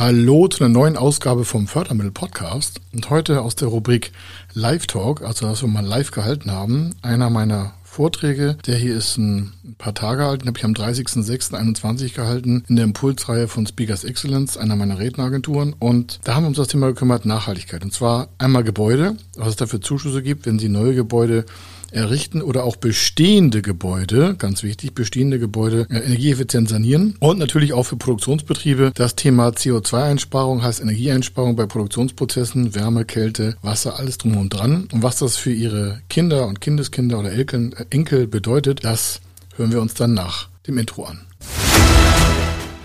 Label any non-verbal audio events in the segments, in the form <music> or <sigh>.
Hallo zu einer neuen Ausgabe vom Fördermittel Podcast und heute aus der Rubrik Live Talk, also dass wir mal live gehalten haben. Einer meiner Vorträge, der hier ist ein paar Tage alt, den habe ich am 30.06.21 gehalten in der Impulsreihe von Speakers Excellence, einer meiner Redneragenturen. Und da haben wir uns das Thema gekümmert, Nachhaltigkeit. Und zwar einmal Gebäude, was es dafür Zuschüsse gibt, wenn Sie neue Gebäude errichten oder auch bestehende Gebäude, ganz wichtig, bestehende Gebäude äh, energieeffizient sanieren und natürlich auch für Produktionsbetriebe. Das Thema CO2-Einsparung heißt Energieeinsparung bei Produktionsprozessen, Wärme, Kälte, Wasser, alles drum und dran. Und was das für Ihre Kinder und Kindeskinder oder äh, Enkel bedeutet, das hören wir uns dann nach dem Intro an.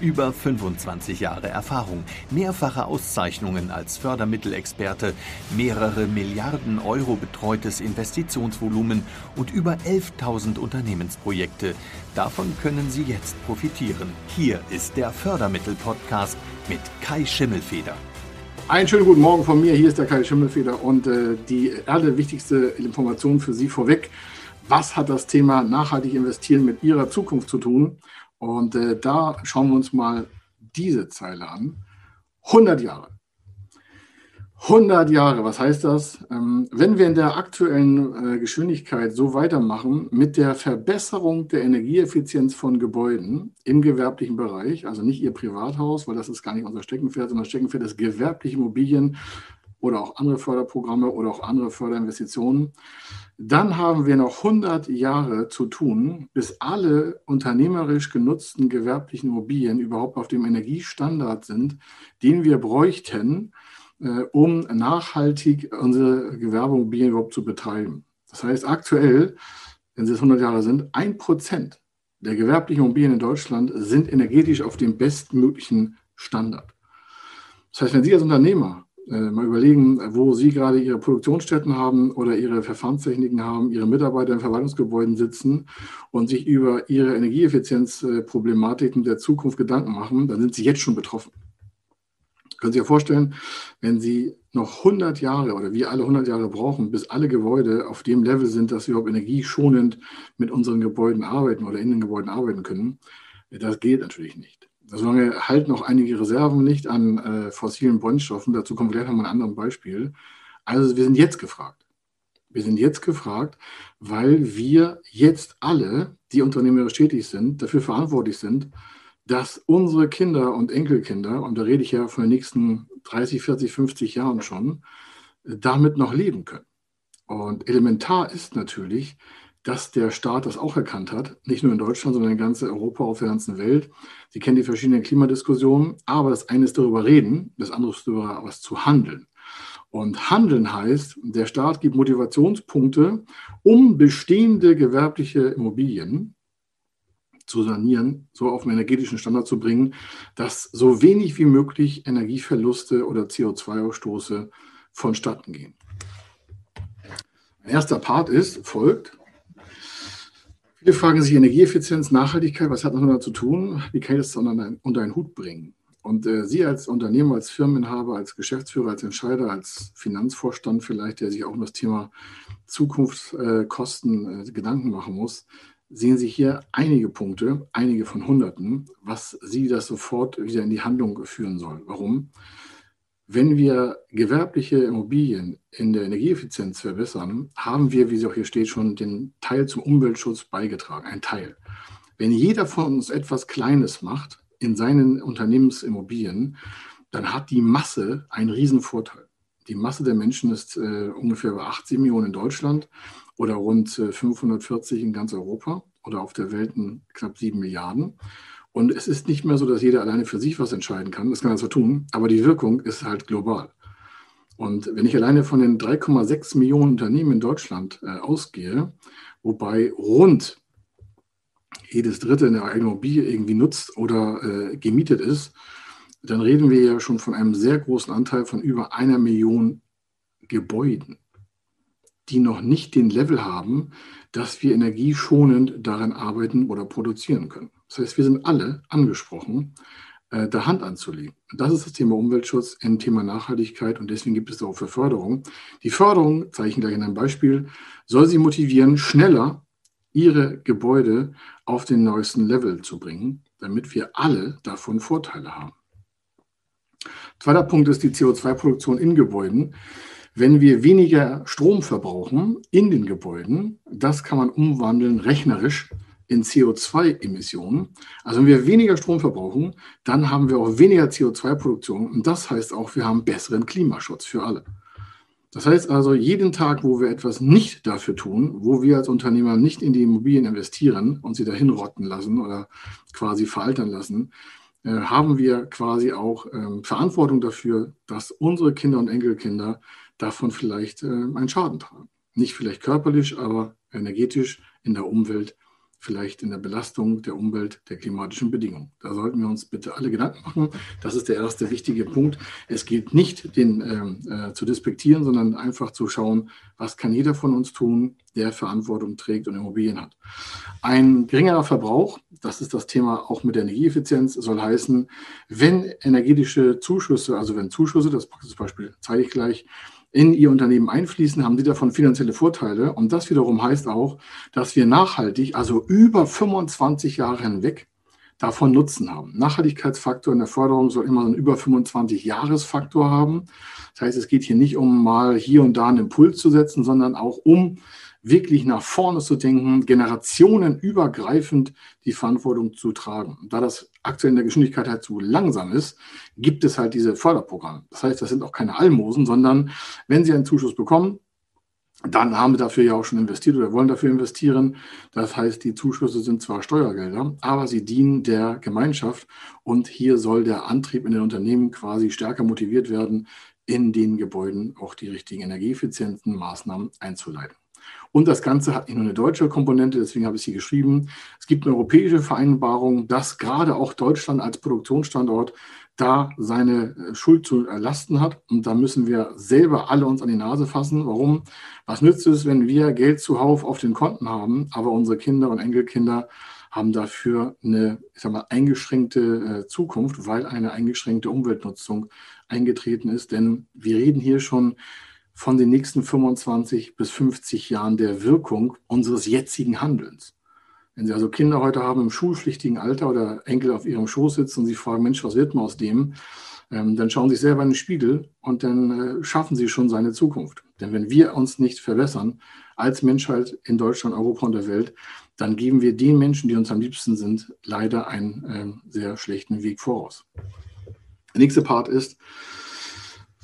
Über 25 Jahre Erfahrung, mehrfache Auszeichnungen als Fördermittelexperte, mehrere Milliarden Euro betreutes Investitionsvolumen und über 11.000 Unternehmensprojekte. Davon können Sie jetzt profitieren. Hier ist der Fördermittel-Podcast mit Kai Schimmelfeder. Einen schönen guten Morgen von mir. Hier ist der Kai Schimmelfeder und äh, die allerwichtigste Information für Sie vorweg. Was hat das Thema nachhaltig investieren mit Ihrer Zukunft zu tun? Und äh, da schauen wir uns mal diese Zeile an. 100 Jahre. 100 Jahre, was heißt das? Ähm, wenn wir in der aktuellen äh, Geschwindigkeit so weitermachen mit der Verbesserung der Energieeffizienz von Gebäuden im gewerblichen Bereich, also nicht Ihr Privathaus, weil das ist gar nicht unser Steckenpferd, sondern Steckenpferd ist gewerbliche Immobilien oder auch andere Förderprogramme oder auch andere Förderinvestitionen, dann haben wir noch 100 Jahre zu tun, bis alle unternehmerisch genutzten gewerblichen Immobilien überhaupt auf dem Energiestandard sind, den wir bräuchten, äh, um nachhaltig unsere Gewerbeimmobilien überhaupt zu betreiben. Das heißt, aktuell, wenn es 100 Jahre sind, ein Prozent der gewerblichen Immobilien in Deutschland sind energetisch auf dem bestmöglichen Standard. Das heißt, wenn Sie als Unternehmer mal überlegen, wo Sie gerade Ihre Produktionsstätten haben oder Ihre Verfahrenstechniken haben, Ihre Mitarbeiter in Verwaltungsgebäuden sitzen und sich über Ihre Energieeffizienzproblematiken der Zukunft Gedanken machen, dann sind Sie jetzt schon betroffen. Können Sie sich vorstellen, wenn Sie noch 100 Jahre oder wir alle 100 Jahre brauchen, bis alle Gebäude auf dem Level sind, dass wir überhaupt energieschonend mit unseren Gebäuden arbeiten oder in den Gebäuden arbeiten können, das geht natürlich nicht. Solange halten auch einige Reserven nicht an äh, fossilen Brennstoffen. Dazu kommen wir gleich nochmal ein anderes Beispiel. Also wir sind jetzt gefragt. Wir sind jetzt gefragt, weil wir jetzt alle, die unternehmerisch tätig sind, dafür verantwortlich sind, dass unsere Kinder und Enkelkinder, und da rede ich ja von den nächsten 30, 40, 50 Jahren schon, damit noch leben können. Und elementar ist natürlich, dass der Staat das auch erkannt hat, nicht nur in Deutschland, sondern in ganz Europa, auf der ganzen Welt. Sie kennen die verschiedenen Klimadiskussionen, aber das eine ist darüber reden, das andere ist darüber was zu handeln. Und handeln heißt, der Staat gibt Motivationspunkte, um bestehende gewerbliche Immobilien zu sanieren, so auf einen energetischen Standard zu bringen, dass so wenig wie möglich Energieverluste oder CO2-Ausstoße vonstatten gehen. Ein erster Part ist, folgt, Viele fragen sich Energieeffizienz, Nachhaltigkeit, was hat das damit zu tun? Wie kann ich das unter einen, Hut bringen? Und äh, Sie als Unternehmer, als Firmeninhaber, als Geschäftsführer, als Entscheider, als Finanzvorstand vielleicht, der sich auch um das Thema Zukunftskosten äh, Gedanken machen muss, sehen Sie hier einige Punkte, einige von Hunderten, was Sie das sofort wieder in die Handlung führen soll. Warum? Wenn wir gewerbliche Immobilien in der Energieeffizienz verbessern, haben wir, wie es auch hier steht, schon den Teil zum Umweltschutz beigetragen, ein Teil. Wenn jeder von uns etwas Kleines macht in seinen Unternehmensimmobilien, dann hat die Masse einen Riesenvorteil. Die Masse der Menschen ist äh, ungefähr bei 80 Millionen in Deutschland oder rund äh, 540 in ganz Europa oder auf der Welt knapp 7 Milliarden. Und es ist nicht mehr so, dass jeder alleine für sich was entscheiden kann. Das kann er zwar tun, aber die Wirkung ist halt global. Und wenn ich alleine von den 3,6 Millionen Unternehmen in Deutschland äh, ausgehe, wobei rund jedes dritte eine eigene Immobilie irgendwie nutzt oder äh, gemietet ist, dann reden wir ja schon von einem sehr großen Anteil von über einer Million Gebäuden, die noch nicht den Level haben, dass wir energieschonend daran arbeiten oder produzieren können. Das heißt, wir sind alle angesprochen, äh, da Hand anzulegen. Das ist das Thema Umweltschutz, ein Thema Nachhaltigkeit und deswegen gibt es auch für Förderung. Die Förderung, zeige ich gleich in einem Beispiel, soll Sie motivieren, schneller Ihre Gebäude auf den neuesten Level zu bringen, damit wir alle davon Vorteile haben. Zweiter Punkt ist die CO2-Produktion in Gebäuden. Wenn wir weniger Strom verbrauchen in den Gebäuden, das kann man umwandeln rechnerisch in CO2-Emissionen. Also wenn wir weniger Strom verbrauchen, dann haben wir auch weniger CO2-Produktion und das heißt auch, wir haben besseren Klimaschutz für alle. Das heißt also, jeden Tag, wo wir etwas nicht dafür tun, wo wir als Unternehmer nicht in die Immobilien investieren und sie dahin rotten lassen oder quasi veraltern lassen, äh, haben wir quasi auch ähm, Verantwortung dafür, dass unsere Kinder und Enkelkinder davon vielleicht äh, einen Schaden tragen. Nicht vielleicht körperlich, aber energetisch in der Umwelt vielleicht in der Belastung der Umwelt, der klimatischen Bedingungen. Da sollten wir uns bitte alle Gedanken machen. Das ist der erste wichtige Punkt. Es geht nicht, den äh, äh, zu despektieren, sondern einfach zu schauen, was kann jeder von uns tun, der Verantwortung trägt und Immobilien hat. Ein geringerer Verbrauch, das ist das Thema auch mit der Energieeffizienz, soll heißen, wenn energetische Zuschüsse, also wenn Zuschüsse, das Beispiel zeige ich gleich, in ihr Unternehmen einfließen, haben sie davon finanzielle Vorteile. Und das wiederum heißt auch, dass wir nachhaltig, also über 25 Jahre hinweg, davon Nutzen haben. Nachhaltigkeitsfaktor in der Förderung soll immer einen über 25 Jahresfaktor haben. Das heißt, es geht hier nicht um mal hier und da einen Impuls zu setzen, sondern auch um wirklich nach vorne zu denken, generationenübergreifend die Verantwortung zu tragen. da das aktuell in der Geschwindigkeit halt zu langsam ist, gibt es halt diese Förderprogramme. Das heißt, das sind auch keine Almosen, sondern wenn Sie einen Zuschuss bekommen, dann haben Sie dafür ja auch schon investiert oder wollen dafür investieren. Das heißt, die Zuschüsse sind zwar Steuergelder, aber sie dienen der Gemeinschaft und hier soll der Antrieb in den Unternehmen quasi stärker motiviert werden, in den Gebäuden auch die richtigen energieeffizienten Maßnahmen einzuleiten. Und das Ganze hat nicht nur eine deutsche Komponente, deswegen habe ich sie geschrieben. Es gibt eine europäische Vereinbarung, dass gerade auch Deutschland als Produktionsstandort da seine äh, Schuld zu erlasten hat. Und da müssen wir selber alle uns an die Nase fassen. Warum? Was nützt es, wenn wir Geld zuhauf auf den Konten haben, aber unsere Kinder und Enkelkinder haben dafür eine ich sag mal, eingeschränkte äh, Zukunft, weil eine eingeschränkte Umweltnutzung eingetreten ist. Denn wir reden hier schon von den nächsten 25 bis 50 Jahren der Wirkung unseres jetzigen Handelns. Wenn Sie also Kinder heute haben im schulpflichtigen Alter oder Enkel auf ihrem Schoß sitzen und Sie fragen, Mensch, was wird man aus dem? Ähm, dann schauen Sie sich selber in den Spiegel und dann äh, schaffen Sie schon seine Zukunft. Denn wenn wir uns nicht verbessern als Menschheit in Deutschland, Europa und der Welt, dann geben wir den Menschen, die uns am liebsten sind, leider einen äh, sehr schlechten Weg voraus. Der nächste Part ist,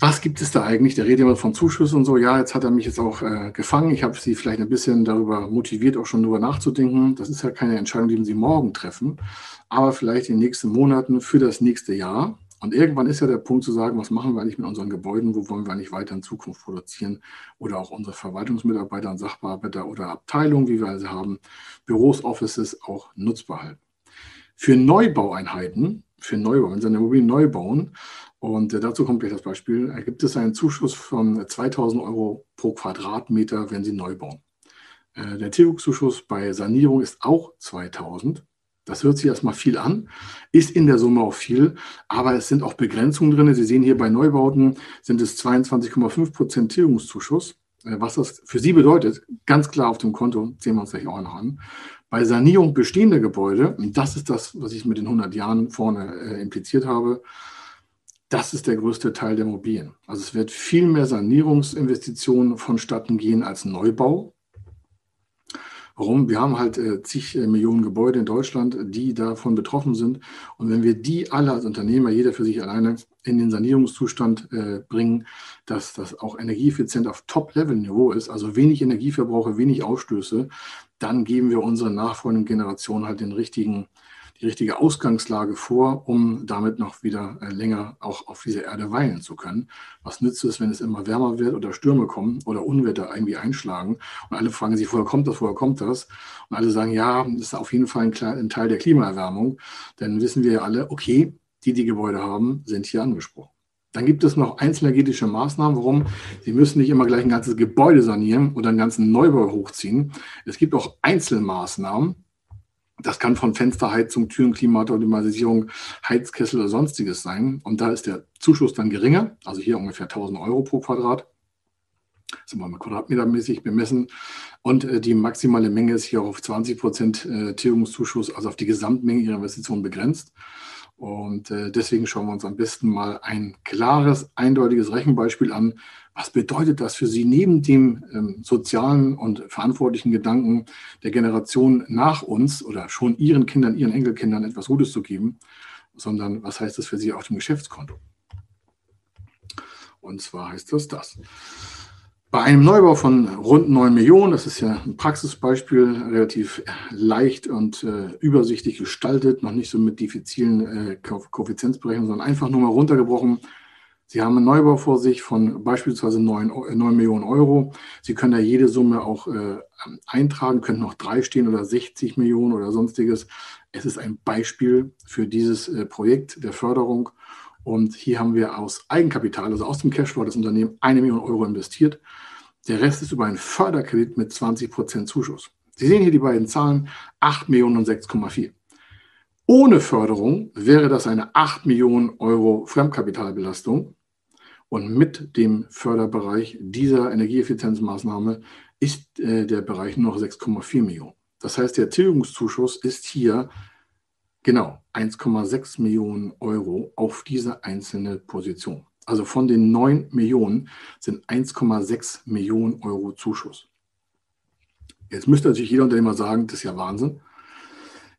was gibt es da eigentlich? Der redet immer von Zuschüssen und so. Ja, jetzt hat er mich jetzt auch äh, gefangen. Ich habe Sie vielleicht ein bisschen darüber motiviert, auch schon darüber nachzudenken. Das ist ja keine Entscheidung, die Sie morgen treffen, aber vielleicht in den nächsten Monaten für das nächste Jahr. Und irgendwann ist ja der Punkt zu sagen, was machen wir eigentlich mit unseren Gebäuden, wo wollen wir eigentlich weiter in Zukunft produzieren oder auch unsere Verwaltungsmitarbeiter und Sachbearbeiter oder Abteilungen, wie wir also haben, Büros, Offices auch nutzbar halten. Für Neubaueinheiten, für Neubau, wenn Sie eine Immobilie neu bauen, und äh, dazu kommt gleich das Beispiel. Da gibt es einen Zuschuss von 2000 Euro pro Quadratmeter, wenn Sie neu bauen. Äh, der Tilgungszuschuss bei Sanierung ist auch 2000. Das hört sich erstmal viel an, ist in der Summe auch viel, aber es sind auch Begrenzungen drin. Sie sehen hier bei Neubauten sind es 22,5 Prozent Tilgungszuschuss. Äh, was das für Sie bedeutet, ganz klar auf dem Konto, sehen wir uns gleich auch noch an. Bei Sanierung bestehender Gebäude, und das ist das, was ich mit den 100 Jahren vorne äh, impliziert habe, das ist der größte Teil der Immobilien. Also es wird viel mehr Sanierungsinvestitionen vonstatten gehen als Neubau. Warum? Wir haben halt äh, zig äh, Millionen Gebäude in Deutschland, die davon betroffen sind. Und wenn wir die alle als Unternehmer, jeder für sich alleine, in den Sanierungszustand äh, bringen, dass das auch energieeffizient auf Top-Level-Niveau ist, also wenig Energieverbrauche, wenig Ausstöße, dann geben wir unseren nachfolgenden Generationen halt den richtigen die richtige Ausgangslage vor, um damit noch wieder äh, länger auch auf dieser Erde weilen zu können. Was nützt es, wenn es immer wärmer wird oder Stürme kommen oder Unwetter irgendwie einschlagen und alle fragen sich, woher kommt das, woher kommt das? Und alle sagen, ja, das ist auf jeden Fall ein, ein Teil der Klimaerwärmung. Dann wissen wir ja alle, okay, die die Gebäude haben, sind hier angesprochen. Dann gibt es noch einzelenergetische Maßnahmen. Warum? Sie müssen nicht immer gleich ein ganzes Gebäude sanieren oder einen ganzen Neubau hochziehen. Es gibt auch Einzelmaßnahmen. Das kann von Fensterheizung, Türen, Klimaautomatisierung, Heizkessel oder sonstiges sein. Und da ist der Zuschuss dann geringer, also hier ungefähr 1000 Euro pro Quadrat. Das wir mal quadratmetermäßig bemessen. Und äh, die maximale Menge ist hier auf 20 Prozent äh, Tilgungszuschuss, also auf die Gesamtmenge Ihrer Investition begrenzt. Und äh, deswegen schauen wir uns am besten mal ein klares, eindeutiges Rechenbeispiel an. Was bedeutet das für Sie neben dem ähm, sozialen und verantwortlichen Gedanken der Generation nach uns oder schon Ihren Kindern, Ihren Enkelkindern etwas Gutes zu geben, sondern was heißt das für Sie auf dem Geschäftskonto? Und zwar heißt das das. Bei einem Neubau von rund 9 Millionen, das ist ja ein Praxisbeispiel, relativ leicht und äh, übersichtlich gestaltet, noch nicht so mit diffizilen äh, Koeffizienzberechnungen, sondern einfach nur mal runtergebrochen. Sie haben einen Neubau vor sich von beispielsweise 9, 9 äh, Millionen Euro. Sie können da jede Summe auch äh, eintragen, können noch drei stehen oder 60 Millionen oder sonstiges. Es ist ein Beispiel für dieses äh, Projekt der Förderung. Und hier haben wir aus Eigenkapital, also aus dem Cashflow des Unternehmens, eine Million Euro investiert. Der Rest ist über einen Förderkredit mit 20 Prozent Zuschuss. Sie sehen hier die beiden Zahlen, 8 Millionen und 6,4. Ohne Förderung wäre das eine 8 Millionen Euro Fremdkapitalbelastung. Und mit dem Förderbereich dieser Energieeffizienzmaßnahme ist äh, der Bereich nur noch 6,4 Millionen. Das heißt, der Tilgungszuschuss ist hier genau 1,6 Millionen Euro auf diese einzelne Position. Also von den 9 Millionen sind 1,6 Millionen Euro Zuschuss. Jetzt müsste natürlich jeder Unternehmer sagen, das ist ja Wahnsinn.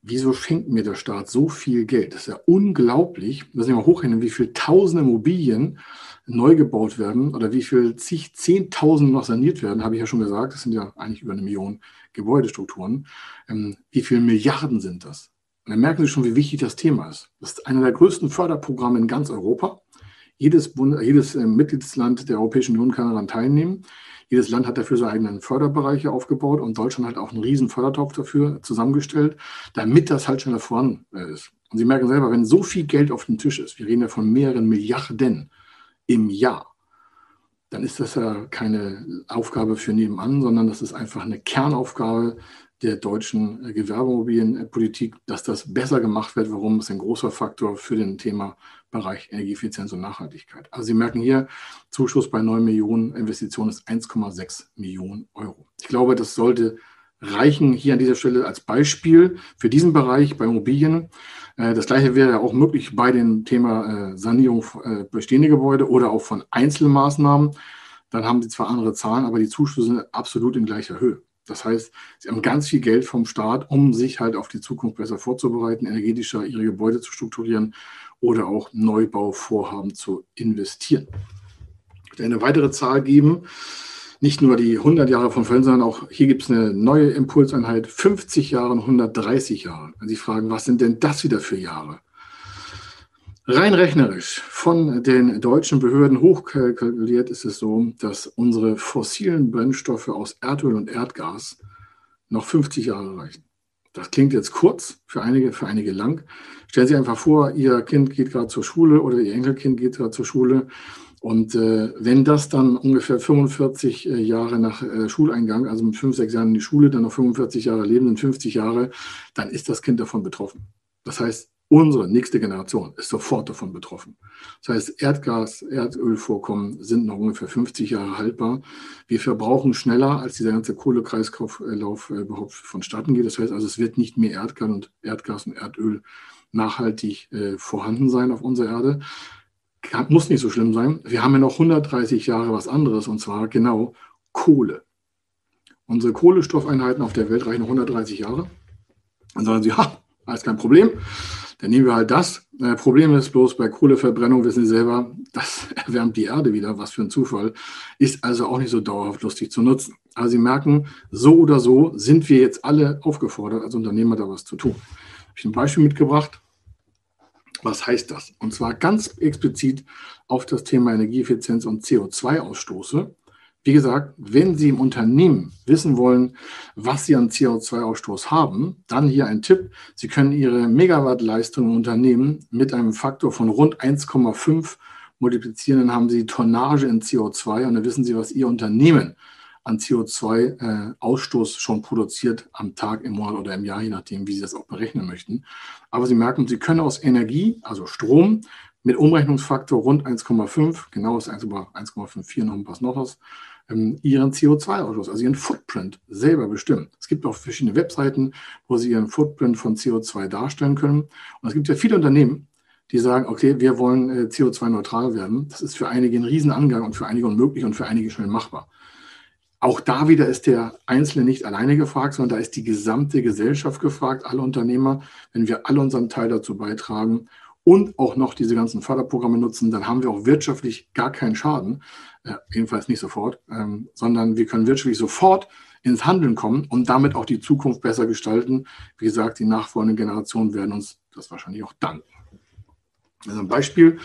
Wieso schenkt mir der Staat so viel Geld? Das ist ja unglaublich. Müssen wir mal hochrechnen, wie viele tausende Immobilien neu gebaut werden oder wie viel zig, zehntausend noch saniert werden, habe ich ja schon gesagt. Das sind ja eigentlich über eine Million Gebäudestrukturen. Ähm, wie viele Milliarden sind das? Und dann merken Sie schon, wie wichtig das Thema ist. Das ist einer der größten Förderprogramme in ganz Europa. Jedes, Bund, jedes äh, Mitgliedsland der Europäischen Union kann daran teilnehmen. Jedes Land hat dafür seine eigenen Förderbereiche aufgebaut und Deutschland hat auch einen riesen Fördertopf dafür zusammengestellt, damit das halt schneller voran äh, ist. Und Sie merken selber, wenn so viel Geld auf dem Tisch ist, wir reden ja von mehreren Milliarden im Jahr, dann ist das ja keine Aufgabe für nebenan, sondern das ist einfach eine Kernaufgabe der deutschen äh, Gewerbeimmobilienpolitik, dass das besser gemacht wird. Warum ist ein großer Faktor für den Thema Bereich Energieeffizienz und Nachhaltigkeit. Also Sie merken hier, Zuschuss bei 9 Millionen Investitionen ist 1,6 Millionen Euro. Ich glaube, das sollte reichen hier an dieser Stelle als Beispiel für diesen Bereich bei Immobilien. Äh, das gleiche wäre auch möglich bei dem Thema äh, Sanierung bestehender Gebäude oder auch von Einzelmaßnahmen. Dann haben Sie zwar andere Zahlen, aber die Zuschüsse sind absolut in gleicher Höhe. Das heißt, sie haben ganz viel Geld vom Staat, um sich halt auf die Zukunft besser vorzubereiten, energetischer ihre Gebäude zu strukturieren oder auch Neubauvorhaben zu investieren. Ich werde eine weitere Zahl geben. Nicht nur die 100 Jahre von Fällen, sondern auch hier gibt es eine neue Impulseinheit, 50 Jahre und 130 Jahre. Wenn Sie fragen, was sind denn das wieder für Jahre? Rein rechnerisch von den deutschen Behörden hochkalkuliert ist es so, dass unsere fossilen Brennstoffe aus Erdöl und Erdgas noch 50 Jahre reichen. Das klingt jetzt kurz, für einige, für einige lang. Stellen Sie einfach vor, Ihr Kind geht gerade zur Schule oder Ihr Enkelkind geht gerade zur Schule. Und äh, wenn das dann ungefähr 45 äh, Jahre nach äh, Schuleingang, also mit 5, 6 Jahren in die Schule, dann noch 45 Jahre leben, sind 50 Jahre, dann ist das Kind davon betroffen. Das heißt, Unsere nächste Generation ist sofort davon betroffen. Das heißt, Erdgas, Erdölvorkommen sind noch ungefähr 50 Jahre haltbar. Wir verbrauchen schneller, als dieser ganze Kohlekreislauf äh, überhaupt vonstatten geht. Das heißt also, es wird nicht mehr Erdgas und Erdgas und Erdöl nachhaltig äh, vorhanden sein auf unserer Erde. Muss nicht so schlimm sein. Wir haben ja noch 130 Jahre was anderes und zwar genau Kohle. Unsere Kohlestoffeinheiten auf der Welt reichen 130 Jahre. Dann sagen sie, ha, alles kein Problem. Dann nehmen wir halt das. Äh, Problem ist bloß bei Kohleverbrennung, wissen Sie selber, das <laughs> erwärmt die Erde wieder, was für ein Zufall, ist also auch nicht so dauerhaft lustig zu nutzen. Also Sie merken, so oder so sind wir jetzt alle aufgefordert, als Unternehmer da was zu tun. Ich habe ein Beispiel mitgebracht. Was heißt das? Und zwar ganz explizit auf das Thema Energieeffizienz und CO2-Ausstoße Wie gesagt, wenn Sie im Unternehmen wissen wollen, was Sie an CO2-Ausstoß haben, dann hier ein Tipp. Sie können Ihre Megawattleistung im Unternehmen mit einem Faktor von rund 1,5 multiplizieren, dann haben Sie Tonnage in CO2 und dann wissen Sie, was Ihr Unternehmen an CO2-Ausstoß äh, schon produziert am Tag, im Monat oder im Jahr, je nachdem, wie Sie das auch berechnen möchten. Aber Sie merken, Sie können aus Energie, also Strom, mit Umrechnungsfaktor rund 1,5, genau ist 1,54 noch was noch was, ähm, ihren CO2-Ausstoß, also ihren Footprint selber bestimmen. Es gibt auch verschiedene Webseiten, wo sie ihren Footprint von CO2 darstellen können. Und es gibt ja viele Unternehmen, die sagen, okay, wir wollen äh, CO2-neutral werden. Das ist für einige ein Riesenangang und für einige unmöglich und für einige schnell machbar. Auch da wieder ist der Einzelne nicht alleine gefragt, sondern da ist die gesamte Gesellschaft gefragt, alle Unternehmer. Wenn wir alle unseren Teil dazu beitragen und auch noch diese ganzen Förderprogramme nutzen, dann haben wir auch wirtschaftlich gar keinen Schaden, äh, jedenfalls nicht sofort, ähm, sondern wir können wirtschaftlich sofort ins Handeln kommen und damit auch die Zukunft besser gestalten. Wie gesagt, die nachfolgenden Generationen werden uns das wahrscheinlich auch danken. Also ein Beispiel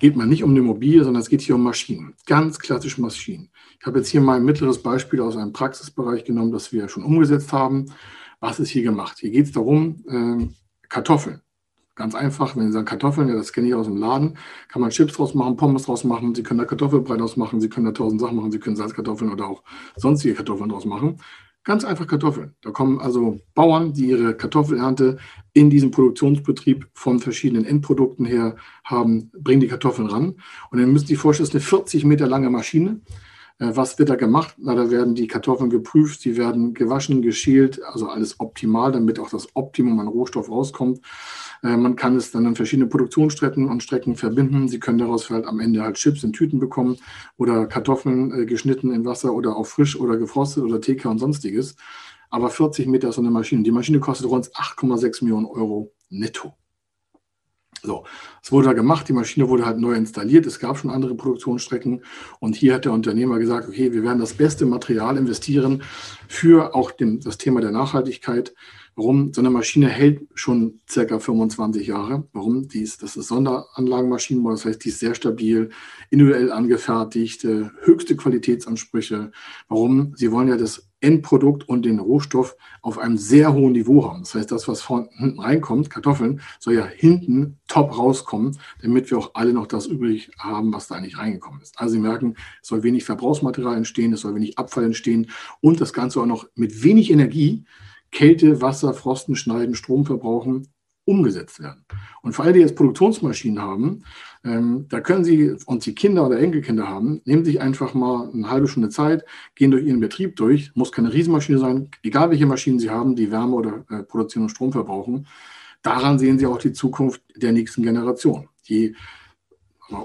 geht man nicht um eine Immobilie, sondern es geht hier um Maschinen, ganz klassische Maschinen. Ich habe jetzt hier mal ein mittleres Beispiel aus einem Praxisbereich genommen, das wir schon umgesetzt haben. Was ist hier gemacht? Hier geht es darum, äh, Kartoffeln. Ganz einfach, wenn Sie sagen Kartoffeln, ja, das kenne ich aus dem Laden, kann man Chips draus machen, Pommes draus machen, Sie können da Kartoffelbrei draus machen, Sie können da tausend Sachen machen, Sie können Salzkartoffeln oder auch sonstige Kartoffeln draus machen. Ganz einfach Kartoffeln. Da kommen also Bauern, die ihre Kartoffelernte in diesem Produktionsbetrieb von verschiedenen Endprodukten her haben, bringen die Kartoffeln ran. Und dann müssen Sie vorstellen, das ist eine 40 Meter lange Maschine. Äh, was wird da gemacht? Na, da werden die Kartoffeln geprüft, sie werden gewaschen, geschält, also alles optimal, damit auch das Optimum an Rohstoff rauskommt. Äh, man kann es dann an verschiedene Produktionsstrecken und Strecken verbinden. Sie können daraus halt am Ende halt Chips in Tüten bekommen oder Kartoffeln äh, geschnitten in Wasser oder auch frisch oder gefrostet oder TK und sonstiges. Aber 40 Meter ist so eine Maschine. Die Maschine kostet rund 8,6 Millionen Euro netto. So, es wurde da gemacht, die Maschine wurde halt neu installiert, es gab schon andere Produktionsstrecken und hier hat der Unternehmer gesagt, okay, wir werden das beste Material investieren für auch dem, das Thema der Nachhaltigkeit. Warum? So eine Maschine hält schon circa 25 Jahre. Warum? Die ist, das ist Sonderanlagenmaschinen, das heißt, die ist sehr stabil, individuell angefertigt, äh, höchste Qualitätsansprüche. Warum? Sie wollen ja das Endprodukt und den Rohstoff auf einem sehr hohen Niveau haben. Das heißt, das, was von hinten reinkommt, Kartoffeln, soll ja hinten top rauskommen, damit wir auch alle noch das übrig haben, was da eigentlich reingekommen ist. Also Sie merken, es soll wenig Verbrauchsmaterial entstehen, es soll wenig Abfall entstehen und das Ganze auch noch mit wenig Energie Kälte, Wasser, Frosten, Schneiden, Strom verbrauchen, umgesetzt werden. Und für alle, die jetzt Produktionsmaschinen haben, ähm, da können Sie, und Sie Kinder oder Enkelkinder haben, nehmen sich einfach mal eine halbe Stunde Zeit, gehen durch Ihren Betrieb durch, muss keine Riesenmaschine sein, egal welche Maschinen Sie haben, die Wärme oder äh, produzieren und Strom verbrauchen. Daran sehen Sie auch die Zukunft der nächsten Generation. Je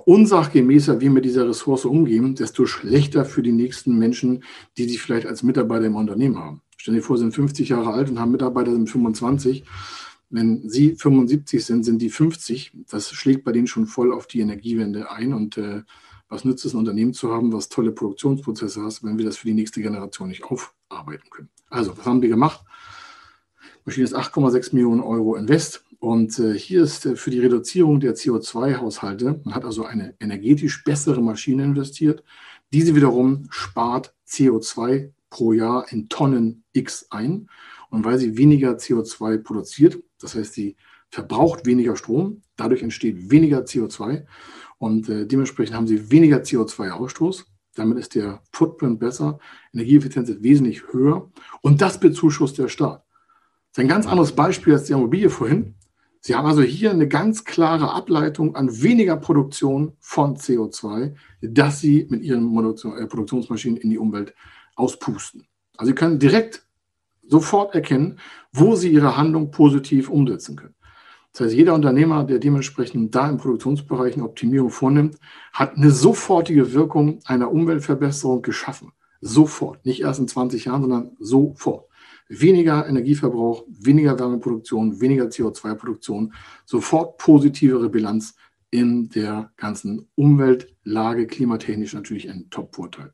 unsachgemäßer wir mit dieser Ressource umgehen, desto schlechter für die nächsten Menschen, die Sie vielleicht als Mitarbeiter im Unternehmen haben. Stellen Sie vor, Sie sind 50 Jahre alt und haben Mitarbeiter, sind 25. Wenn Sie 75 sind, sind die 50. Das schlägt bei denen schon voll auf die Energiewende ein. Und äh, was nützt es, ein Unternehmen zu haben, was tolle Produktionsprozesse hat, wenn wir das für die nächste Generation nicht aufarbeiten können? Also, was haben wir gemacht? Maschine ist 8,6 Millionen Euro Invest. Und äh, hier ist äh, für die Reduzierung der CO2-Haushalte, man hat also eine energetisch bessere Maschine investiert. Diese wiederum spart CO2 pro Jahr in Tonnen X ein. Und weil sie weniger CO2 produziert, das heißt, sie verbraucht weniger Strom, dadurch entsteht weniger CO2 und äh, dementsprechend haben sie weniger CO2-Ausstoß. Damit ist der Footprint besser, Energieeffizienz ist wesentlich höher und das bezuschusst der Staat. Das ist ein ganz anderes Beispiel als die Immobilie vorhin. Sie haben also hier eine ganz klare Ableitung an weniger Produktion von CO2, das Sie mit Ihren äh, Produktionsmaschinen in die Umwelt auspusten. Also Sie können direkt sofort erkennen, wo Sie Ihre Handlung positiv umsetzen können. Das heißt, jeder Unternehmer, der dementsprechend da im Produktionsbereich eine Optimierung vornimmt, hat eine sofortige Wirkung einer Umweltverbesserung geschaffen. Sofort. Nicht erst in 20 Jahren, sondern sofort. Weniger Energieverbrauch, weniger Wärmeproduktion, weniger CO2-Produktion, sofort positivere Bilanz in der ganzen Umweltlage, klimatechnisch natürlich ein Top-Vorteil.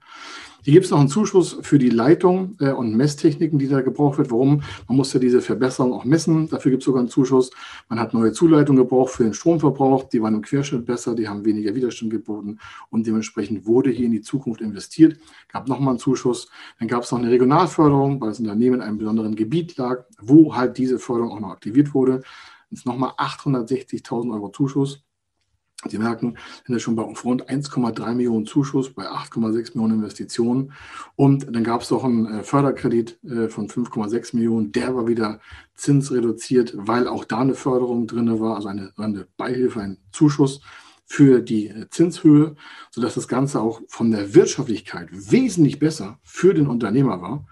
Hier gibt es noch einen Zuschuss für die Leitung äh, und Messtechniken, die da gebraucht wird. Warum? Man muss ja diese Verbesserung auch messen. Dafür gibt es sogar einen Zuschuss. Man hat neue Zuleitungen gebraucht für den Stromverbrauch. Die waren im Querschnitt besser, die haben weniger Widerstand geboten und dementsprechend wurde hier in die Zukunft investiert. Gab nochmal einen Zuschuss. Dann gab es noch eine Regionalförderung, weil das Unternehmen in einem besonderen Gebiet lag, wo halt diese Förderung auch noch aktiviert wurde. Ist nochmal 860.000 Euro Zuschuss. Sie merken, sind ja schon bei rund 1,3 Millionen Zuschuss, bei 8,6 Millionen Investitionen. Und dann gab es noch einen äh, Förderkredit äh, von 5,6 Millionen. Der war wieder zinsreduziert, weil auch da eine Förderung drin war, also eine, eine Beihilfe, ein Zuschuss für die äh, Zinshöhe, sodass das Ganze auch von der Wirtschaftlichkeit wesentlich besser für den Unternehmer war,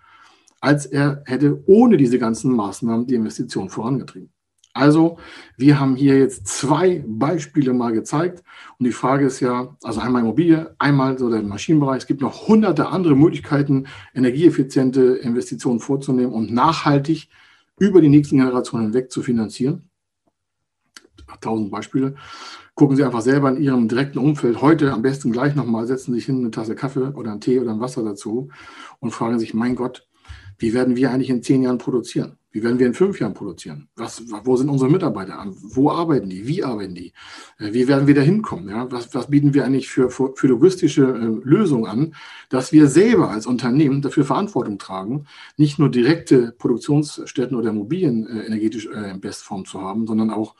als er hätte ohne diese ganzen Maßnahmen die Investition vorangetrieben. Also, wir haben hier jetzt zwei Beispiele mal gezeigt. Und die Frage ist ja, also einmal Immobilie, einmal so der Maschinenbereich. Es gibt noch hunderte andere Möglichkeiten, energieeffiziente Investitionen vorzunehmen und nachhaltig über die nächsten Generationen hinweg zu finanzieren. Tausend Beispiele. Gucken Sie einfach selber in Ihrem direkten Umfeld heute am besten gleich nochmal, setzen Sie sich hin, eine Tasse Kaffee oder einen Tee oder ein Wasser dazu und fragen sich, mein Gott, wie werden wir eigentlich in zehn Jahren produzieren? Wie werden wir in fünf Jahren produzieren? Was, wo sind unsere Mitarbeiter an? Wo arbeiten die? Wie arbeiten die? Äh, wie werden wir da hinkommen? Ja? Was, was bieten wir eigentlich für, für, logistische äh, Lösungen an, dass wir selber als Unternehmen dafür Verantwortung tragen, nicht nur direkte Produktionsstätten oder Immobilien äh, energetisch äh, in Bestform zu haben, sondern auch,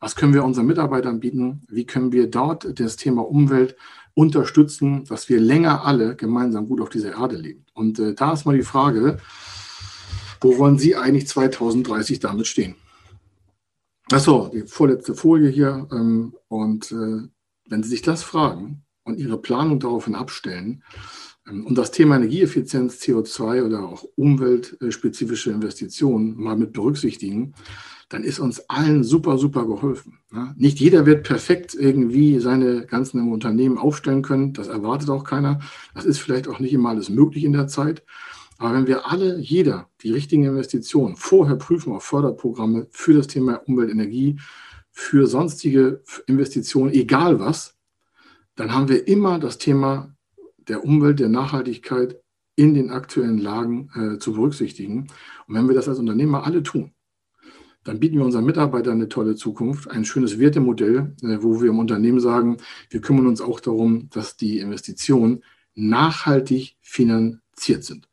was können wir unseren Mitarbeitern bieten? Wie können wir dort das Thema Umwelt unterstützen, dass wir länger alle gemeinsam gut auf dieser Erde leben? Und äh, da ist mal die Frage, wo wollen Sie eigentlich 2030 damit stehen? Achso, die vorletzte Folie hier. Ähm, und äh, wenn Sie sich das fragen und Ihre Planung daraufhin abstellen ähm, und das Thema Energieeffizienz, CO2 oder auch umweltspezifische Investitionen mal mit berücksichtigen, dann ist uns allen super, super geholfen. Nicht jeder wird perfekt irgendwie seine ganzen Unternehmen aufstellen können. Das erwartet auch keiner. Das ist vielleicht auch nicht immer alles möglich in der Zeit. Aber wenn wir alle, jeder, die richtigen Investitionen vorher prüfen auf Förderprogramme für das Thema Umwelt, Energie, für sonstige Investitionen, egal was, dann haben wir immer das Thema der Umwelt, der Nachhaltigkeit in den aktuellen Lagen äh, zu berücksichtigen. Und wenn wir das als Unternehmer alle tun, dann bieten wir unseren Mitarbeitern eine tolle Zukunft, ein schönes Wertemodell, äh, wo wir im Unternehmen sagen, wir kümmern uns auch darum, dass die Investitionen nachhaltig finanziert sind.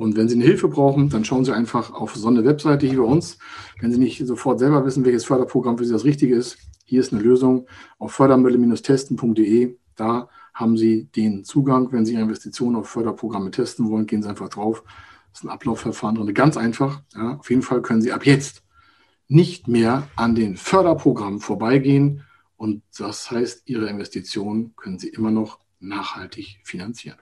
Und wenn Sie eine Hilfe brauchen, dann schauen Sie einfach auf so eine Webseite hier bei uns. Wenn Sie nicht sofort selber wissen, welches Förderprogramm für Sie das Richtige ist, hier ist eine Lösung auf fördermittel-testen.de. Da haben Sie den Zugang. Wenn Sie Ihre Investitionen auf Förderprogramme testen wollen, gehen Sie einfach drauf. Das ist ein Ablaufverfahren drin, ganz einfach. Ja, auf jeden Fall können Sie ab jetzt nicht mehr an den Förderprogrammen vorbeigehen. Und das heißt, Ihre Investitionen können Sie immer noch nachhaltig finanzieren.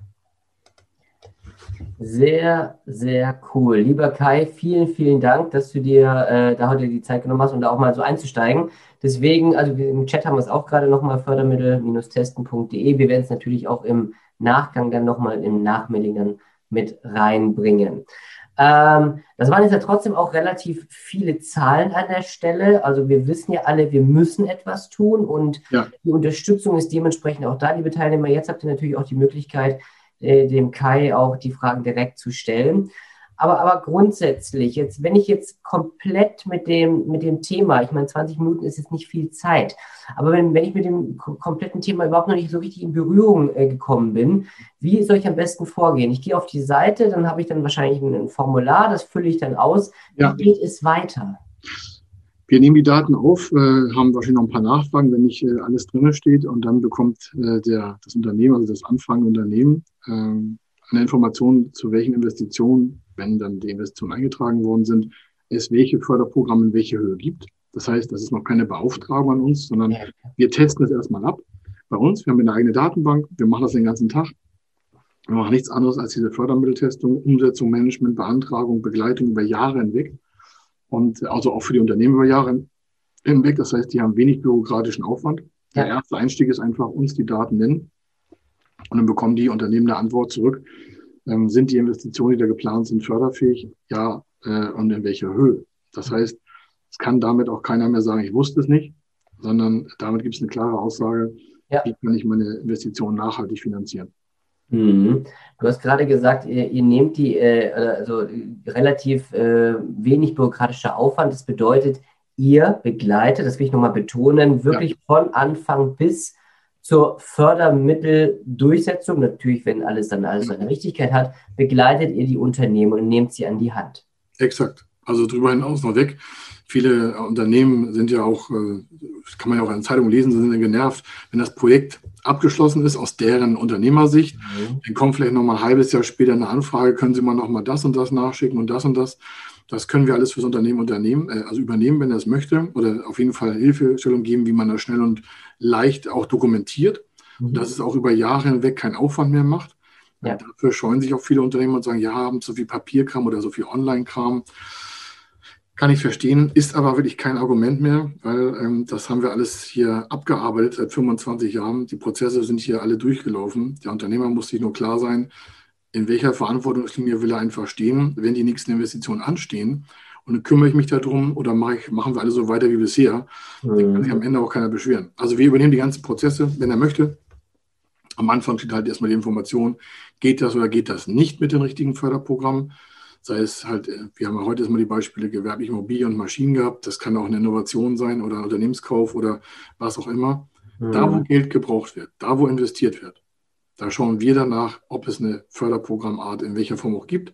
Sehr, sehr cool. Lieber Kai, vielen, vielen Dank, dass du dir äh, da heute die Zeit genommen hast, um da auch mal so einzusteigen. Deswegen, also im Chat haben wir es auch gerade nochmal, fördermittel-testen.de. Wir werden es natürlich auch im Nachgang dann nochmal im Nachmailing dann mit reinbringen. Ähm, das waren jetzt ja trotzdem auch relativ viele Zahlen an der Stelle. Also wir wissen ja alle, wir müssen etwas tun und ja. die Unterstützung ist dementsprechend auch da, liebe Teilnehmer. Jetzt habt ihr natürlich auch die Möglichkeit, äh, dem Kai auch die Fragen direkt zu stellen. Aber, aber grundsätzlich, jetzt, wenn ich jetzt komplett mit dem, mit dem Thema, ich meine, 20 Minuten ist jetzt nicht viel Zeit, aber wenn, wenn ich mit dem kompletten Thema überhaupt noch nicht so richtig in Berührung äh, gekommen bin, wie soll ich am besten vorgehen? Ich gehe auf die Seite, dann habe ich dann wahrscheinlich ein Formular, das fülle ich dann aus. Wie ja. geht es weiter? Wir nehmen die Daten auf, äh, haben wahrscheinlich noch ein paar Nachfragen, wenn nicht äh, alles drin steht. Und dann bekommt äh, der, das Unternehmen, also das anfragende Unternehmen, ähm, eine Information, zu welchen Investitionen, wenn dann die Investitionen eingetragen worden sind, es welche Förderprogramme in welche Höhe gibt. Das heißt, das ist noch keine Beauftragung an uns, sondern wir testen es erstmal ab bei uns. Wir haben eine eigene Datenbank, wir machen das den ganzen Tag. Wir machen nichts anderes als diese Fördermitteltestung, Umsetzung, Management, Beantragung, Begleitung über Jahre hinweg und also auch für die Unternehmen über Jahre hinweg. Das heißt, die haben wenig bürokratischen Aufwand. Der erste Einstieg ist einfach uns die Daten nennen und dann bekommen die Unternehmen eine Antwort zurück. Ähm, sind die Investitionen, die da geplant sind, förderfähig? Ja, äh, und in welcher Höhe? Das heißt, es kann damit auch keiner mehr sagen, ich wusste es nicht. sondern damit gibt es eine klare Aussage, ja. wie kann ich meine Investitionen nachhaltig finanzieren. Mhm. Du hast gerade gesagt, ihr, ihr nehmt die, äh, also relativ äh, wenig bürokratischer Aufwand. Das bedeutet, ihr begleitet, das will ich nochmal betonen, wirklich ja. von Anfang bis zur Fördermitteldurchsetzung, natürlich, wenn alles dann alles seine Richtigkeit hat, begleitet ihr die Unternehmen und nehmt sie an die Hand. Exakt. Also darüber hinaus noch weg. Viele Unternehmen sind ja auch, äh, kann man ja auch in Zeitungen lesen, sind ja genervt, wenn das Projekt abgeschlossen ist aus deren Unternehmersicht, mhm. dann kommt vielleicht noch mal ein halbes Jahr später eine Anfrage, können Sie mal noch mal das und das nachschicken und das und das. Das können wir alles fürs Unternehmen unternehmen, äh, also übernehmen, wenn er es möchte, oder auf jeden Fall Hilfestellung geben, wie man das schnell und leicht auch dokumentiert, mhm. dass es auch über Jahre hinweg keinen Aufwand mehr macht. Ja. Dafür scheuen sich auch viele Unternehmen und sagen, ja, haben so viel Papierkram oder so viel Online-Kram. Kann ich verstehen, ist aber wirklich kein Argument mehr, weil ähm, das haben wir alles hier abgearbeitet seit 25 Jahren. Die Prozesse sind hier alle durchgelaufen. Der Unternehmer muss sich nur klar sein, in welcher Verantwortungslinie will er einfach stehen, wenn die nächsten Investitionen anstehen. Und dann kümmere ich mich darum oder mache ich, machen wir alle so weiter wie bisher. Mhm. Dann kann sich am Ende auch keiner beschweren. Also wir übernehmen die ganzen Prozesse, wenn er möchte. Am Anfang steht halt erstmal die Information, geht das oder geht das nicht mit den richtigen Förderprogrammen sei es halt, äh, wir haben ja heute erstmal die Beispiele gewerbliche Immobilie und Maschinen gehabt, das kann auch eine Innovation sein oder ein Unternehmenskauf oder was auch immer. Mhm. Da, wo Geld gebraucht wird, da, wo investiert wird, da schauen wir danach, ob es eine Förderprogrammart in welcher Form auch gibt.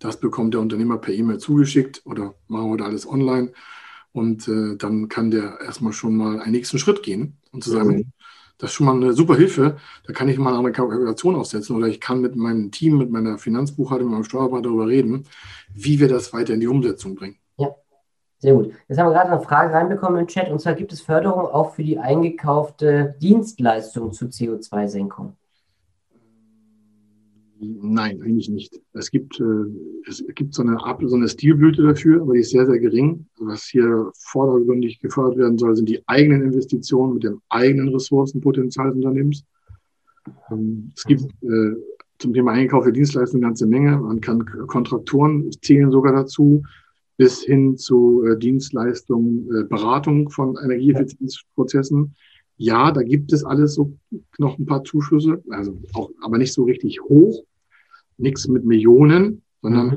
Das bekommt der Unternehmer per E-Mail zugeschickt oder machen wir heute alles online. Und äh, dann kann der erstmal schon mal einen nächsten Schritt gehen und zu sagen, mhm. Das ist schon mal eine super Hilfe. Da kann ich mal eine Kalkulation aufsetzen oder ich kann mit meinem Team, mit meiner Finanzbuchhaltung, mit meinem Steuerberater darüber reden, wie wir das weiter in die Umsetzung bringen. Ja, sehr gut. Jetzt haben wir gerade eine Frage reinbekommen im Chat und zwar gibt es Förderung auch für die eingekaufte Dienstleistung zur CO2-Senkung? Nein, eigentlich nicht. Es gibt, äh, es gibt so eine, so eine Stilblüte dafür, aber die ist sehr, sehr gering. Was hier vordergründig gefördert werden soll, sind die eigenen Investitionen mit dem eigenen Ressourcenpotenzial des Unternehmens. Ähm, es gibt äh, zum Thema Einkauf der Dienstleistungen eine ganze Menge. Man kann Kontraktoren zählen sogar dazu, bis hin zu äh, Dienstleistungen, äh, Beratung von Energieeffizienzprozessen. Ja, da gibt es alles so noch ein paar Zuschüsse, also auch, aber nicht so richtig hoch. Nichts mit Millionen, sondern mhm.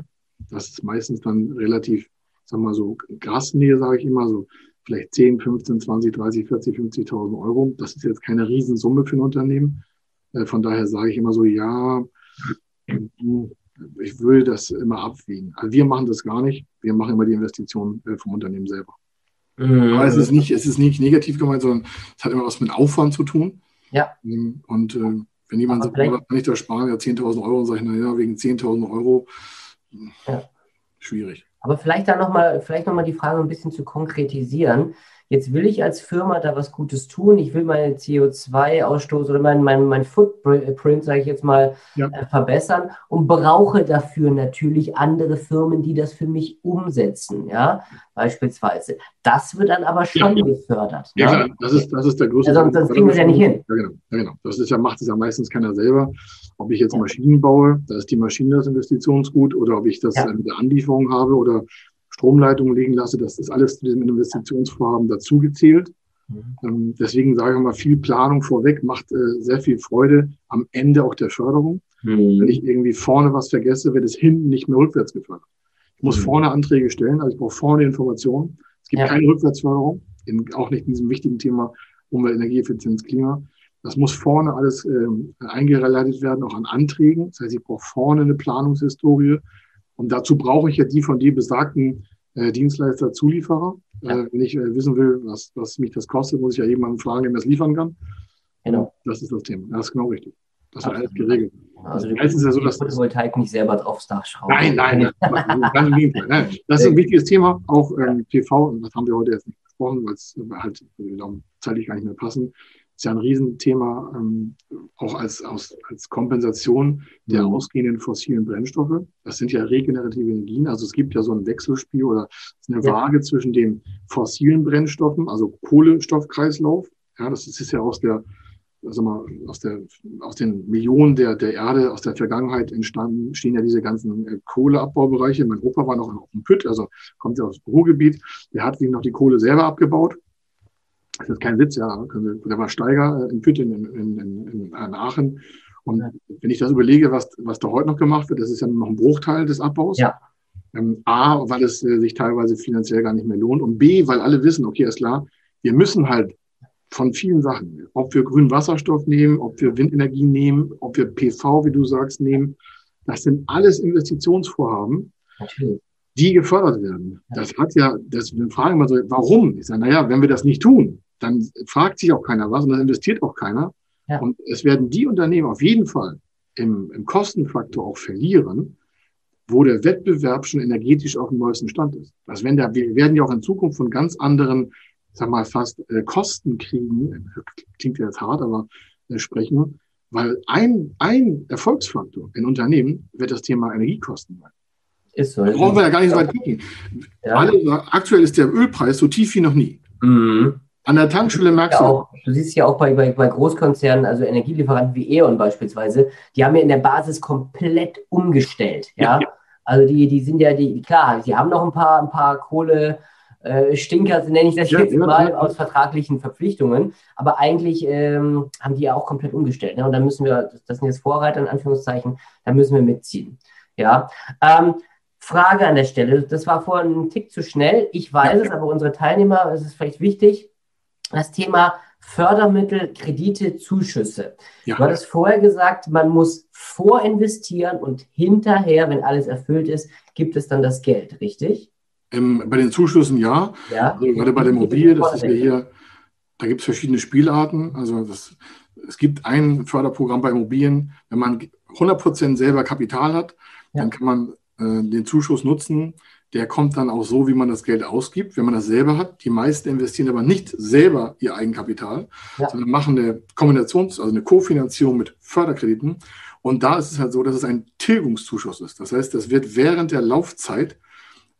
das ist meistens dann relativ, sagen wir mal so, Grasnähe, sage ich immer, so vielleicht 10, 15, 20, 30, 40, 50.000 Euro. Das ist jetzt keine Riesensumme für ein Unternehmen. Äh, von daher sage ich immer so, ja, ich will das immer abwägen. Also wir machen das gar nicht. Wir machen immer die Investitionen äh, vom Unternehmen selber. Mhm. Aber es ist, nicht, es ist nicht negativ gemeint, sondern es hat immer was mit Aufwand zu tun. Ja. Und äh, wenn jemand sagt, was kann ich da sparen? Ja, 10.000 Euro, sage ich, naja, wegen 10.000 Euro, ja. schwierig. Aber vielleicht da nochmal, vielleicht nochmal die Frage ein bisschen zu konkretisieren. Jetzt will ich als Firma da was Gutes tun. Ich will meinen CO2-Ausstoß oder meinen mein, mein Footprint, sage ich jetzt mal, ja. äh, verbessern und brauche dafür natürlich andere Firmen, die das für mich umsetzen. Ja, beispielsweise. Das wird dann aber schon ja. gefördert. Ja, ne? das ist, das ist der größte. Ja, sonst, sonst kriegen wir es ja nicht hin. Ja, genau. Ja, genau. Das ist ja, macht es ja meistens keiner selber. Ob ich jetzt Maschinen baue, da ist die Maschine das Investitionsgut, oder ob ich das mit der Anlieferung habe oder Stromleitungen legen lasse. Das ist alles zu diesem Investitionsvorhaben dazugezählt. Mhm. Ähm, deswegen sage ich mal, viel Planung vorweg macht äh, sehr viel Freude am Ende auch der Förderung. Mhm. Wenn ich irgendwie vorne was vergesse, wird es hinten nicht mehr rückwärts gefördert. Ich muss mhm. vorne Anträge stellen, also ich brauche vorne Informationen. Es gibt ja. keine Rückwärtsförderung, in, auch nicht in diesem wichtigen Thema Umwelt, Energieeffizienz, Klima. Das muss vorne alles ähm, eingeleitet werden, auch an Anträgen. Das heißt, ich brauche vorne eine Planungshistorie. Und dazu brauche ich ja die von dir besagten äh, Dienstleister, Zulieferer. Ja. Äh, wenn ich äh, wissen will, was, was mich das kostet, muss ich ja jemanden fragen, der mir das liefern kann. Genau. Das ist das Thema. Das ist genau richtig. Das wird alles geregelt. Also die ist ja so, dass Photovoltaik nicht selber draufs Dach schrauben. Nein, nein, <laughs> Gegenteil. Nein. Das ist ein wichtiges Thema, auch ähm, TV, das haben wir heute jetzt nicht besprochen, weil es halt zeitlich gar nicht mehr passen ist ja ein Riesenthema, ähm, auch als, als, als Kompensation der mhm. ausgehenden fossilen Brennstoffe. Das sind ja regenerative Energien. Also es gibt ja so ein Wechselspiel oder eine ja. Waage zwischen den fossilen Brennstoffen, also Kohlenstoffkreislauf. Ja, das ist ja aus der, also mal, aus der, aus den Millionen der, der Erde, aus der Vergangenheit entstanden, stehen ja diese ganzen äh, Kohleabbaubereiche. Mein Opa war noch dem Pütt, also kommt ja aus dem Ruhrgebiet. Der hat sich noch die Kohle selber abgebaut Das ist kein Witz, ja. Der war Steiger in Pütten in, in, in, in Aachen. Und wenn ich das überlege, was, was da heute noch gemacht wird, das ist ja noch ein Bruchteil des Abbaus. Ja. Ähm, A, weil es äh, sich teilweise finanziell gar nicht mehr lohnt. Und B, weil alle wissen, okay, ist klar, wir müssen halt von vielen Sachen, ob wir grünen Wasserstoff nehmen, ob wir Windenergie nehmen, ob wir PV, wie du sagst, nehmen, das sind alles Investitionsvorhaben, Natürlich. die gefördert werden. Das hat ja, das, wir fragen immer so, warum? Ich sage, naja, wenn wir das nicht tun, dann fragt sich auch keiner was und dann investiert auch keiner. Ja. Und es werden die Unternehmen auf jeden Fall im, im Kostenfaktor auch verlieren, wo der Wettbewerb schon energetisch auf dem neuesten Stand ist. Also wenn da, wir werden ja auch in Zukunft von ganz anderen, sag mal, fast äh, Kosten kriegen, klingt jetzt hart, aber äh, sprechen, weil ein, ein Erfolgsfaktor in Unternehmen wird das Thema Energiekosten sein. Ist so. Da brauchen wir ja gar nicht so weit gucken. Ja. Alle, aktuell ist der Ölpreis so tief wie noch nie. Mhm. An der Tankstelle merkst ja, du. Auch, du siehst ja auch bei, bei, bei Großkonzernen, also Energielieferanten wie E.ON beispielsweise, die haben ja in der Basis komplett umgestellt. Ja. ja. Also die, die sind ja, die, klar, sie haben noch ein paar, ein paar Kohle, äh, Stinker, nenne ich das ja, jetzt ja, mal, aus vertraglichen Verpflichtungen. Aber eigentlich ähm, haben die ja auch komplett umgestellt. Ne? Und da müssen wir, das sind jetzt Vorreiter in Anführungszeichen, da müssen wir mitziehen. Ja. Ähm, Frage an der Stelle, das war vorhin ein Tick zu schnell. Ich weiß ja. es, aber unsere Teilnehmer, es ist vielleicht wichtig, das Thema Fördermittel, Kredite, Zuschüsse. Ja. Du hattest vorher gesagt, man muss vorinvestieren und hinterher, wenn alles erfüllt ist, gibt es dann das Geld, richtig? Ähm, bei den Zuschüssen ja. ja. Also gerade bei der Immobilie, das ist ja hier, da gibt es verschiedene Spielarten. Also das, es gibt ein Förderprogramm bei Immobilien, wenn man 100% selber Kapital hat, ja. dann kann man äh, den Zuschuss nutzen. Der kommt dann auch so, wie man das Geld ausgibt, wenn man das selber hat. Die meisten investieren aber nicht selber ihr Eigenkapital, ja. sondern machen eine Kombinations-, also eine Kofinanzierung mit Förderkrediten. Und da ist es halt so, dass es ein Tilgungszuschuss ist. Das heißt, das wird während der Laufzeit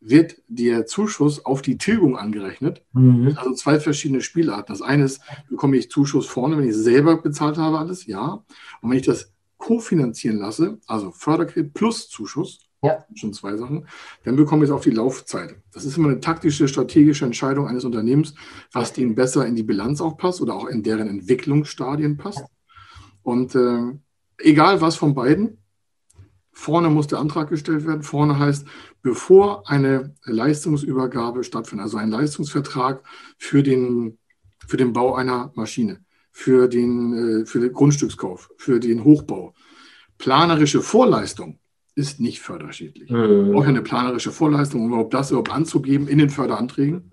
wird der Zuschuss auf die Tilgung angerechnet. Mhm. Also zwei verschiedene Spielarten. Das eine ist, bekomme ich Zuschuss vorne, wenn ich selber bezahlt habe, alles, ja. Und wenn ich das kofinanzieren lasse, also Förderkredit plus Zuschuss, ja. schon zwei Sachen, dann bekomme ich es auf die Laufzeit. Das ist immer eine taktische, strategische Entscheidung eines Unternehmens, was denen besser in die Bilanz auch passt oder auch in deren Entwicklungsstadien passt. Und äh, egal was von beiden, Vorne muss der Antrag gestellt werden. Vorne heißt, bevor eine Leistungsübergabe stattfindet, also ein Leistungsvertrag für den, für den Bau einer Maschine, für den, äh, für den Grundstückskauf, für den Hochbau. Planerische Vorleistung ist nicht förderschädlich. Mhm. Auch eine planerische Vorleistung, um überhaupt das überhaupt anzugeben in den Förderanträgen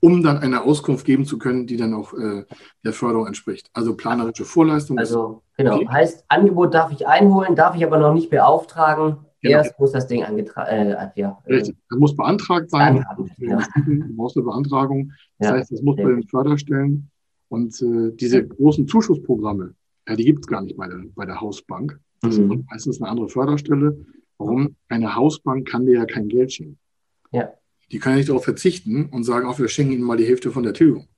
um dann eine Auskunft geben zu können, die dann auch äh, der Förderung entspricht. Also planerische Vorleistung. Also genau, okay. heißt Angebot darf ich einholen, darf ich aber noch nicht beauftragen. Genau. Erst muss das Ding angetragen äh, ja, äh, Richtig, das muss beantragt sein. Ja. Du brauchst eine Beantragung. Das ja. heißt, das muss bei den Förderstellen. Und äh, diese großen Zuschussprogramme, ja, die gibt es gar nicht bei der, bei der Hausbank. Das mhm. ist meistens eine andere Förderstelle. Warum? Eine Hausbank kann dir ja kein Geld schenken. Ja. Die können ja nicht darauf verzichten und sagen, auch wir schenken ihnen mal die Hälfte von der Tilgung.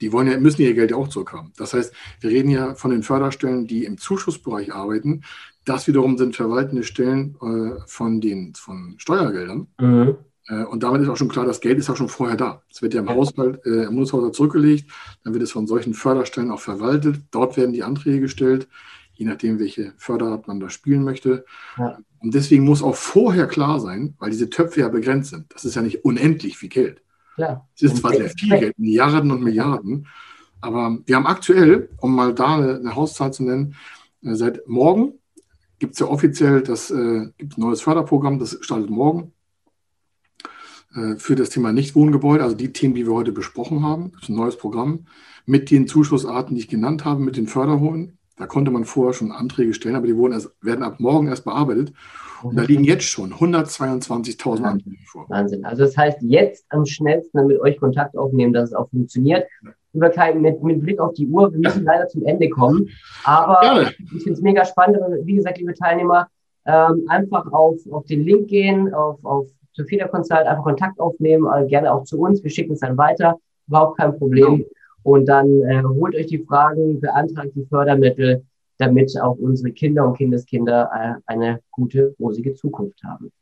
Die wollen ja, müssen ihr Geld auch zurückhaben. Das heißt, wir reden ja von den Förderstellen, die im Zuschussbereich arbeiten. Das wiederum sind verwaltende Stellen äh, von den von Steuergeldern. Mhm. Äh, und damit ist auch schon klar, das Geld ist auch schon vorher da. Es wird ja im Haushalt, äh, im Bundeshaushalt zurückgelegt, dann wird es von solchen Förderstellen auch verwaltet. Dort werden die Anträge gestellt je nachdem, welche Förderart man da spielen möchte. Ja. Und deswegen muss auch vorher klar sein, weil diese Töpfe ja begrenzt sind. Das ist ja nicht unendlich viel Geld. Es ist zwar sehr viel Geld, Milliarden und Milliarden, aber wir haben aktuell, um mal da eine, eine Hauszahl zu nennen, äh, seit morgen gibt es ja offiziell das äh, gibt ein neues Förderprogramm, das startet morgen äh, für das Thema Nichtwohngebäude, also die Themen, die wir heute besprochen haben. Das ist ein neues Programm mit den Zuschussarten, die ich genannt habe, mit den Förderholen. Da konnte man vorher schon Anträge stellen, aber die wurden erst, werden ab morgen erst bearbeitet. Und da liegen jetzt schon 122.000 Anträge vor. Wahnsinn. Also das heißt, jetzt am schnellsten mit euch Kontakt aufnehmen, dass es auch funktioniert. Lieber Kai, mit, mit Blick auf die Uhr, wir müssen leider zum Ende kommen. Aber Gerne. ich finde es mega spannend. Wie gesagt, liebe Teilnehmer, ähm, einfach auf, auf den Link gehen, auf, auf zur Feder Consult, einfach Kontakt aufnehmen, äh, gerne auch zu uns. Wir schicken es dann weiter. Überhaupt kein Problem. Ja. Und dann äh, holt euch die Fragen, beantragt die Fördermittel, damit auch unsere Kinder und Kindeskinder äh, eine gute, rosige Zukunft haben.